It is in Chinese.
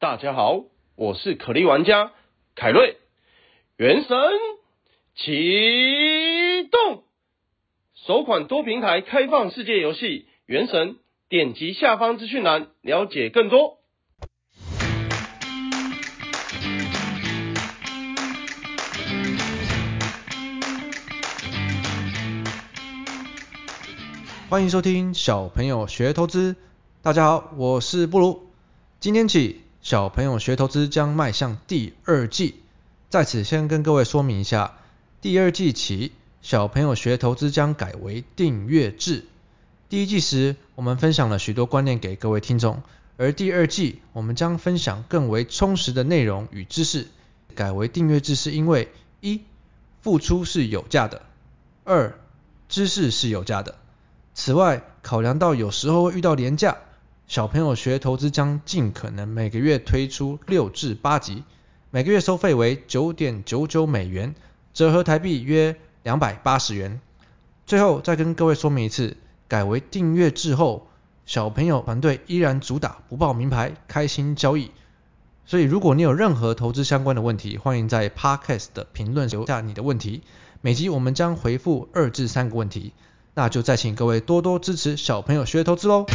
大家好，我是可莉玩家凯瑞。原神启动，首款多平台开放世界游戏《原神》，点击下方资讯栏了解更多。欢迎收听小朋友学投资。大家好，我是布鲁。今天起，小朋友学投资将迈向第二季。在此先跟各位说明一下，第二季起，小朋友学投资将改为订阅制。第一季时，我们分享了许多观念给各位听众，而第二季我们将分享更为充实的内容与知识。改为订阅制是因为一，付出是有价的；二，知识是有价的。此外，考量到有时候会遇到廉价，小朋友学投资将尽可能每个月推出六至八集，每个月收费为九点九九美元，折合台币约两百八十元。最后再跟各位说明一次，改为订阅制后，小朋友团队依然主打不报名牌，开心交易。所以如果你有任何投资相关的问题，欢迎在 Podcast 的评论留下你的问题，每集我们将回复二至三个问题。那就再请各位多多支持小朋友学投资喽。